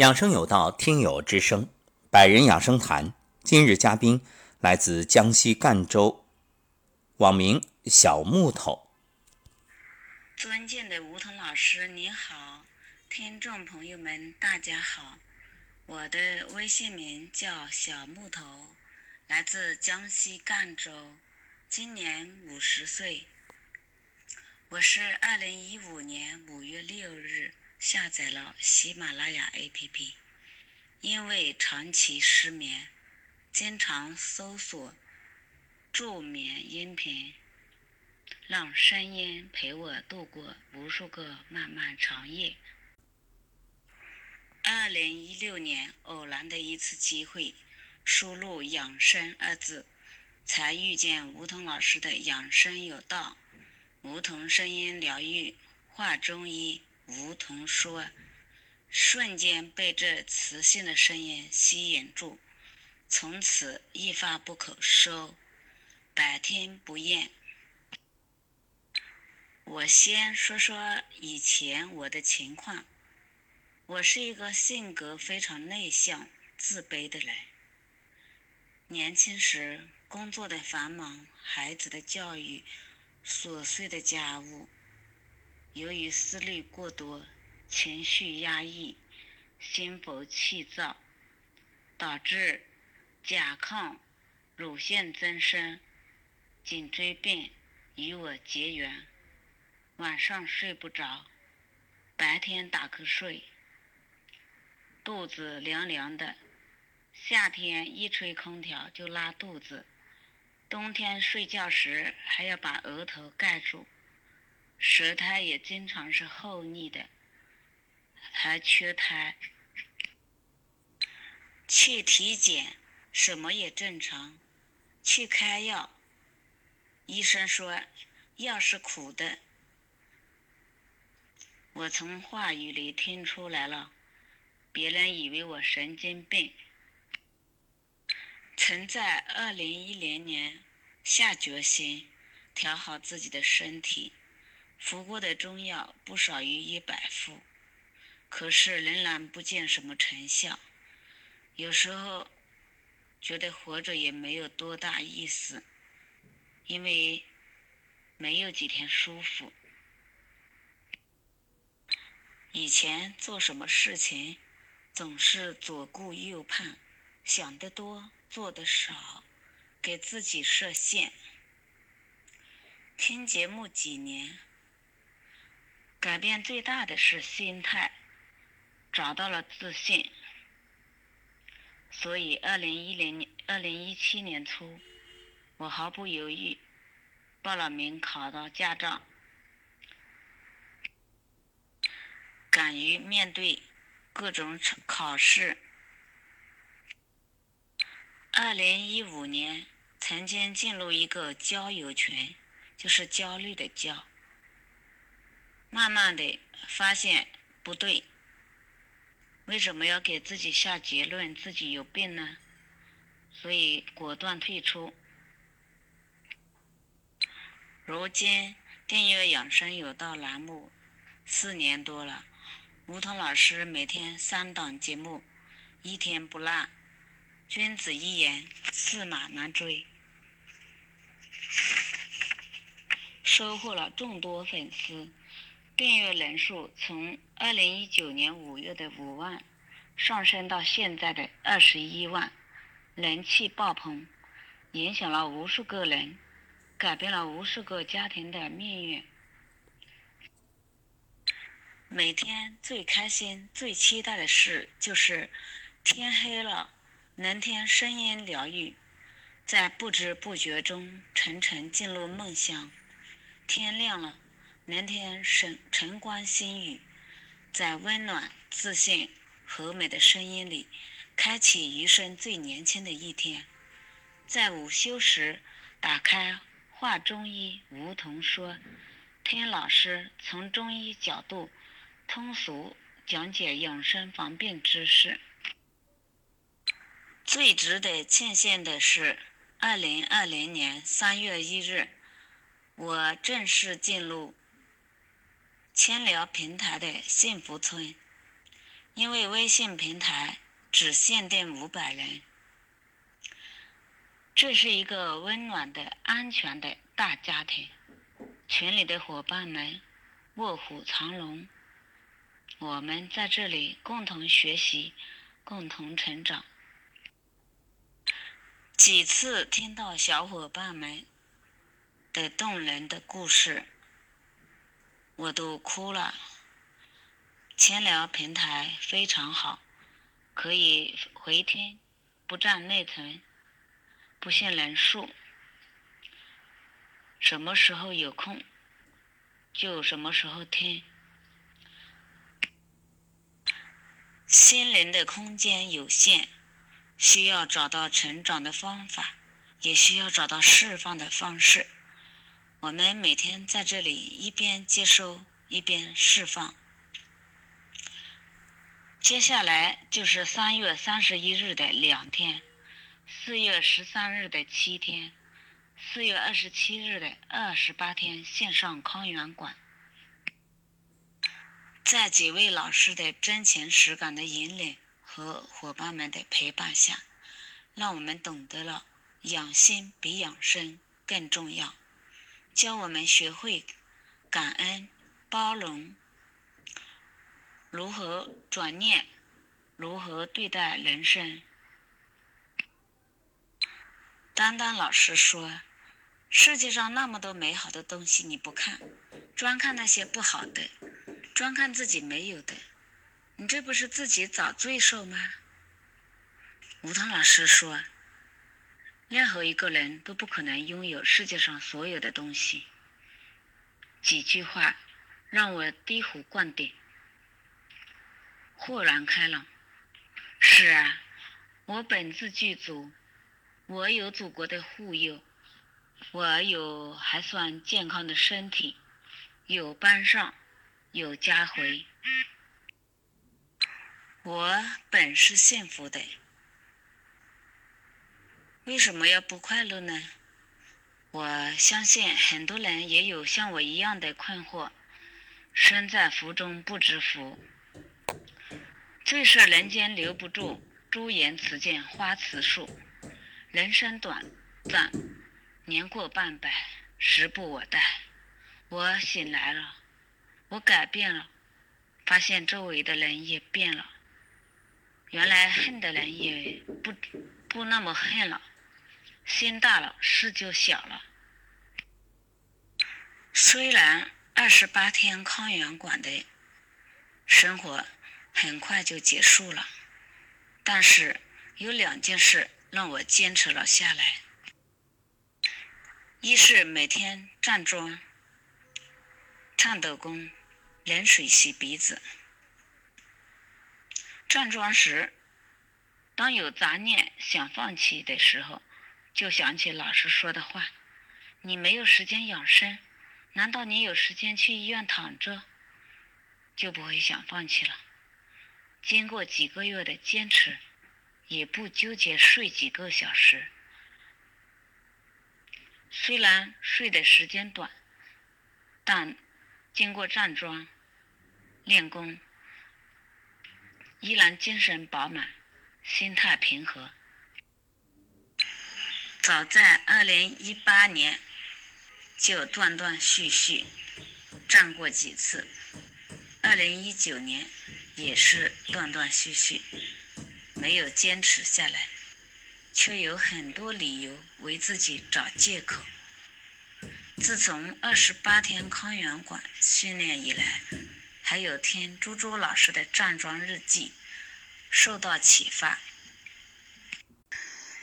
养生有道，听友之声，百人养生谈。今日嘉宾来自江西赣州，网名小木头。尊敬的吴桐老师，你好，听众朋友们，大家好。我的微信名叫小木头，来自江西赣州，今年五十岁。我是二零一五年五月六日。下载了喜马拉雅 APP，因为长期失眠，经常搜索助眠音频，让声音陪我度过无数个漫漫长夜。二零一六年偶然的一次机会，输入“养生”二字，才遇见梧桐老师的“养生有道”，梧桐声音疗愈，话中医。梧桐说：“瞬间被这磁性的声音吸引住，从此一发不可收，百听不厌。”我先说说以前我的情况。我是一个性格非常内向、自卑的人。年轻时工作的繁忙，孩子的教育，琐碎的家务。由于思虑过多，情绪压抑，心浮气躁，导致甲亢、乳腺增生、颈椎病与我结缘。晚上睡不着，白天打瞌睡，肚子凉凉的。夏天一吹空调就拉肚子，冬天睡觉时还要把额头盖住。舌苔也经常是厚腻的，还缺苔。去体检，什么也正常。去开药，医生说药是苦的。我从话语里听出来了，别人以为我神经病。曾在二零一零年下决心调好自己的身体。服过的中药不少于一百副，可是仍然不见什么成效。有时候觉得活着也没有多大意思，因为没有几天舒服。以前做什么事情总是左顾右盼，想得多，做得少，给自己设限。听节目几年。改变最大的是心态，找到了自信。所以，二零一零年、二零一七年初，我毫不犹豫报了名，考到驾照，敢于面对各种考试。二零一五年，曾经进入一个交友群，就是焦虑的焦。慢慢的发现不对，为什么要给自己下结论自己有病呢？所以果断退出。如今订阅养生有道栏目四年多了，梧桐老师每天三档节目，一天不落，君子一言，驷马难追，收获了众多粉丝。订阅人数从二零一九年五月的五万上升到现在的二十一万，人气爆棚，影响了无数个人，改变了无数个家庭的命运。每天最开心、最期待的事就是天黑了能听声音疗愈，在不知不觉中沉沉进入梦乡，天亮了。能听晨晨光新语，在温暖、自信、和美的声音里，开启余生最年轻的一天。在午休时，打开《话中医》，梧桐说，听老师从中医角度通俗讲解养生防病知识。最值得庆幸的是，二零二零年三月一日，我正式进入。千聊平台的幸福村，因为微信平台只限定五百人。这是一个温暖的、安全的大家庭，群里的伙伴们卧虎藏龙，我们在这里共同学习，共同成长。几次听到小伙伴们的动人的故事，我都哭了。千聊平台非常好，可以回听，不占内存。不限人数，什么时候有空就什么时候听。心灵的空间有限，需要找到成长的方法，也需要找到释放的方式。我们每天在这里一边接收一边释放。接下来就是三月三十一日的两天。四月十三日的七天，四月二十七日的二十八天线上康源馆，在几位老师的真情实感的引领和伙伴们的陪伴下，让我们懂得了养心比养生更重要，教我们学会感恩、包容，如何转念，如何对待人生。丹丹老师说：“世界上那么多美好的东西，你不看，专看那些不好的，专看自己没有的，你这不是自己找罪受吗？”吴桐老师说：“任何一个人都不可能拥有世界上所有的东西。”几句话让我醍醐灌顶，豁然开朗。是啊，我本自具足。我有祖国的护佑，我有还算健康的身体，有班上，有家回，我本是幸福的。为什么要不快乐呢？我相信很多人也有像我一样的困惑：身在福中不知福，最是人间留不住，朱颜辞镜花辞树。人生短暂，年过半百，时不我待。我醒来了，我改变了，发现周围的人也变了。原来恨的人也不不那么恨了，心大了，事就小了。虽然二十八天康源馆的生活很快就结束了，但是有两件事。让我坚持了下来。一是每天站桩、颤抖功、冷水洗鼻子。站桩时，当有杂念想放弃的时候，就想起老师说的话：“你没有时间养生，难道你有时间去医院躺着？”就不会想放弃了。经过几个月的坚持。也不纠结睡几个小时，虽然睡的时间短，但经过站桩练功，依然精神饱满，心态平和。早在二零一八年就断断续续站过几次，二零一九年也是断断续续。没有坚持下来，却有很多理由为自己找借口。自从二十八天康源馆训练以来，还有听猪猪老师的站桩日记，受到启发，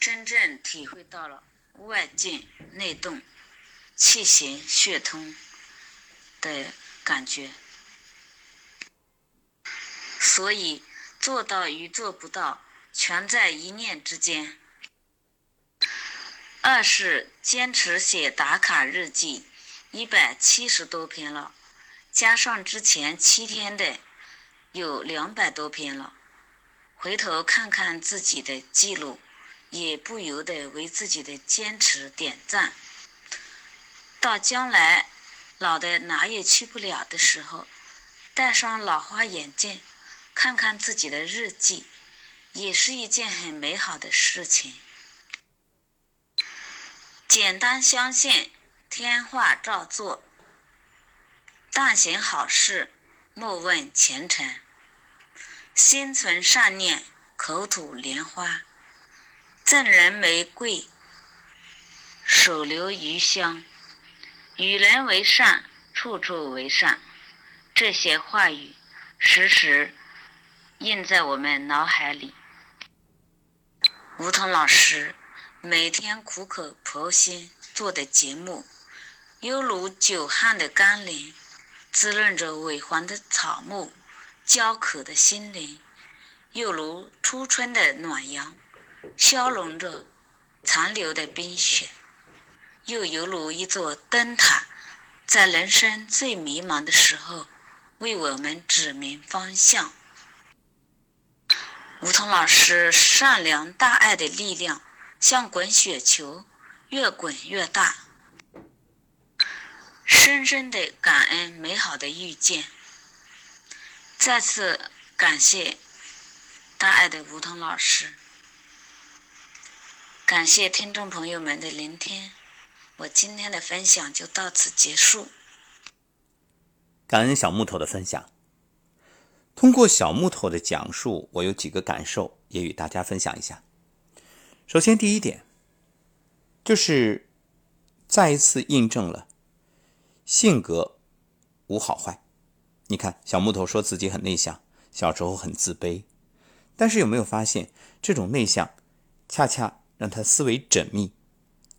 真正体会到了外静内动、气行血通的感觉，所以。做到与做不到，全在一念之间。二是坚持写打卡日记，一百七十多篇了，加上之前七天的，有两百多篇了。回头看看自己的记录，也不由得为自己的坚持点赞。到将来老的哪也去不了的时候，戴上老花眼镜。看看自己的日记，也是一件很美好的事情。简单相信，天化照做。但行好事，莫问前程。心存善念，口吐莲花。赠人玫瑰，手留余香。与人为善，处处为善。这些话语，时时印在我们脑海里。梧桐老师每天苦口婆心做的节目，犹如久旱的甘霖，滋润着萎黄的草木、焦渴的心灵；又如初春的暖阳，消融着残留的冰雪；又犹如一座灯塔，在人生最迷茫的时候。为我们指明方向。梧桐老师善良大爱的力量，像滚雪球，越滚越大。深深的感恩美好的遇见。再次感谢大爱的梧桐老师，感谢听众朋友们的聆听。我今天的分享就到此结束。感恩小木头的分享。通过小木头的讲述，我有几个感受，也与大家分享一下。首先，第一点就是再一次印证了性格无好坏。你看，小木头说自己很内向，小时候很自卑，但是有没有发现，这种内向恰恰让他思维缜密，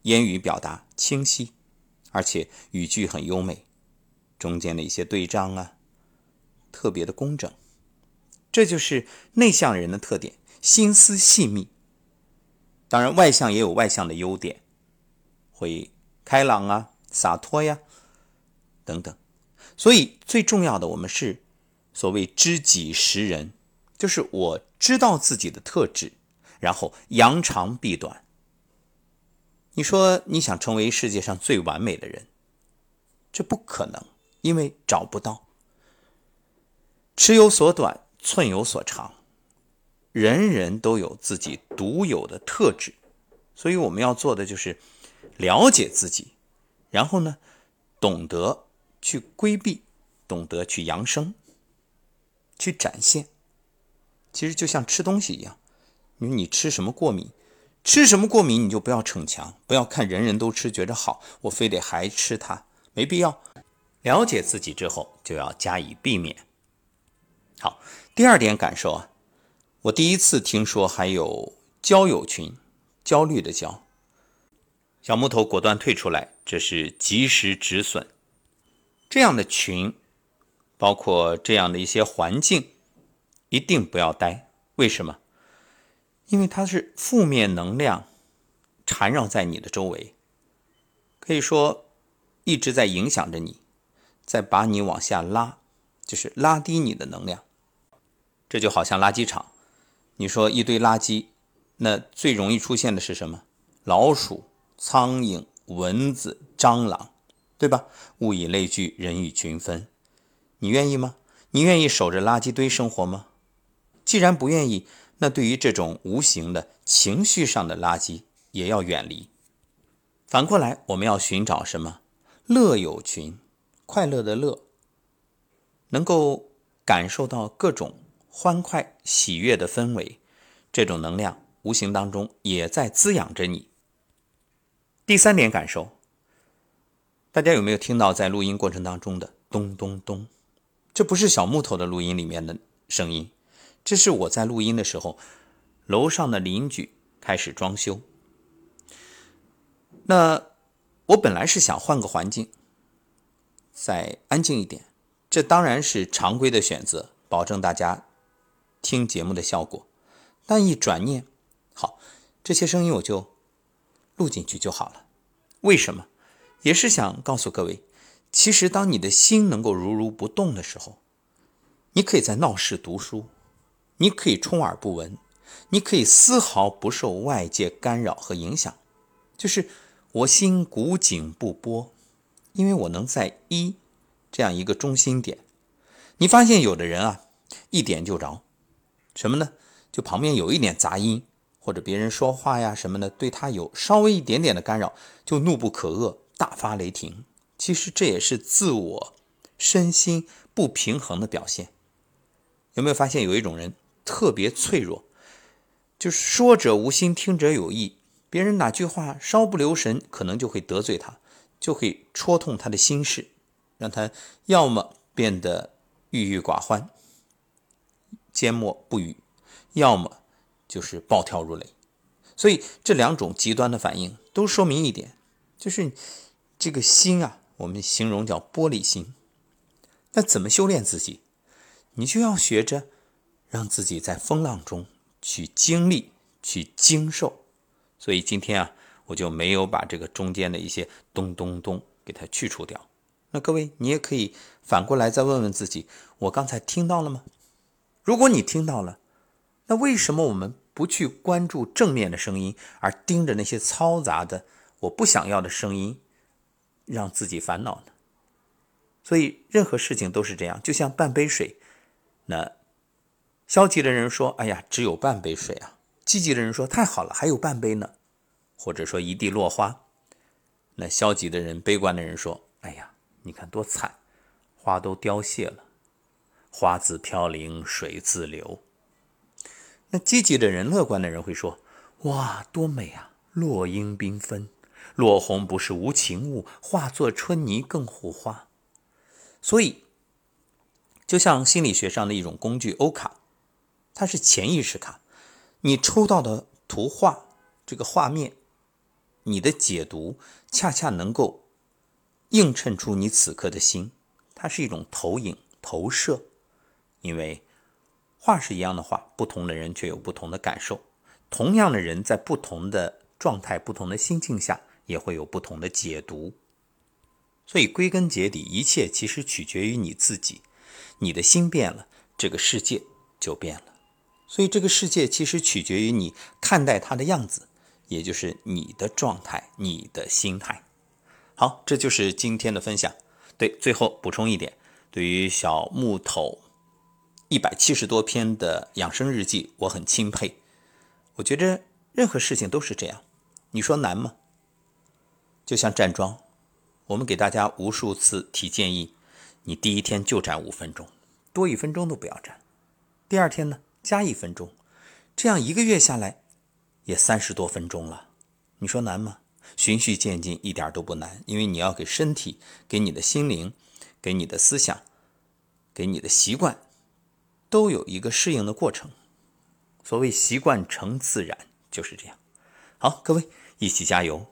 言语表达清晰，而且语句很优美。中间的一些对仗啊，特别的工整，这就是内向人的特点，心思细密。当然，外向也有外向的优点，会开朗啊、洒脱呀等等。所以最重要的，我们是所谓知己识人，就是我知道自己的特质，然后扬长避短。你说你想成为世界上最完美的人，这不可能。因为找不到，尺有所短，寸有所长，人人都有自己独有的特质，所以我们要做的就是了解自己，然后呢，懂得去规避，懂得去扬升，去展现。其实就像吃东西一样，你说你吃什么过敏，吃什么过敏，你就不要逞强，不要看人人都吃觉着好，我非得还吃它，没必要。了解自己之后，就要加以避免。好，第二点感受啊，我第一次听说还有交友群，焦虑的焦。小木头果断退出来，这是及时止损。这样的群，包括这样的一些环境，一定不要待。为什么？因为它是负面能量缠绕在你的周围，可以说一直在影响着你。再把你往下拉，就是拉低你的能量。这就好像垃圾场，你说一堆垃圾，那最容易出现的是什么？老鼠、苍蝇、蚊子、蟑螂，对吧？物以类聚，人以群分。你愿意吗？你愿意守着垃圾堆生活吗？既然不愿意，那对于这种无形的情绪上的垃圾，也要远离。反过来，我们要寻找什么？乐友群。快乐的乐，能够感受到各种欢快喜悦的氛围，这种能量无形当中也在滋养着你。第三点感受，大家有没有听到在录音过程当中的咚咚咚？这不是小木头的录音里面的声音，这是我在录音的时候，楼上的邻居开始装修。那我本来是想换个环境。再安静一点，这当然是常规的选择，保证大家听节目的效果。但一转念，好，这些声音我就录进去就好了。为什么？也是想告诉各位，其实当你的心能够如如不动的时候，你可以在闹市读书，你可以充耳不闻，你可以丝毫不受外界干扰和影响，就是我心古井不波。因为我能在一这样一个中心点，你发现有的人啊，一点就着，什么呢？就旁边有一点杂音，或者别人说话呀什么的，对他有稍微一点点的干扰，就怒不可遏，大发雷霆。其实这也是自我身心不平衡的表现。有没有发现有一种人特别脆弱？就是说者无心，听者有意。别人哪句话稍不留神，可能就会得罪他，就会戳痛他的心事，让他要么变得郁郁寡欢、缄默不语，要么就是暴跳如雷。所以这两种极端的反应都说明一点，就是这个心啊，我们形容叫玻璃心。那怎么修炼自己？你就要学着让自己在风浪中。去经历，去经受，所以今天啊，我就没有把这个中间的一些咚咚咚给它去除掉。那各位，你也可以反过来再问问自己：我刚才听到了吗？如果你听到了，那为什么我们不去关注正面的声音，而盯着那些嘈杂的、我不想要的声音，让自己烦恼呢？所以任何事情都是这样，就像半杯水，那。消极的人说：“哎呀，只有半杯水啊！”积极的人说：“太好了，还有半杯呢。”或者说一地落花。那消极的人、悲观的人说：“哎呀，你看多惨，花都凋谢了，花自飘零水自流。”那积极的人、乐观的人会说：“哇，多美啊！落英缤纷，落红不是无情物，化作春泥更护花。”所以，就像心理学上的一种工具——欧卡。它是潜意识卡，你抽到的图画这个画面，你的解读恰恰能够映衬出你此刻的心，它是一种投影投射。因为画是一样的画，不同的人却有不同的感受，同样的人在不同的状态、不同的心境下，也会有不同的解读。所以归根结底，一切其实取决于你自己，你的心变了，这个世界就变了。所以这个世界其实取决于你看待它的样子，也就是你的状态、你的心态。好，这就是今天的分享。对，最后补充一点，对于小木头一百七十多篇的养生日记，我很钦佩。我觉着任何事情都是这样，你说难吗？就像站桩，我们给大家无数次提建议，你第一天就站五分钟，多一分钟都不要站。第二天呢？加一分钟，这样一个月下来，也三十多分钟了。你说难吗？循序渐进，一点都不难。因为你要给身体、给你的心灵、给你的思想、给你的习惯，都有一个适应的过程。所谓习惯成自然，就是这样。好，各位一起加油。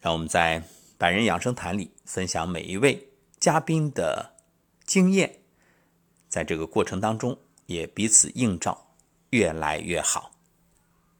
让我们在百人养生谈里分享每一位嘉宾的经验，在这个过程当中。也彼此映照，越来越好。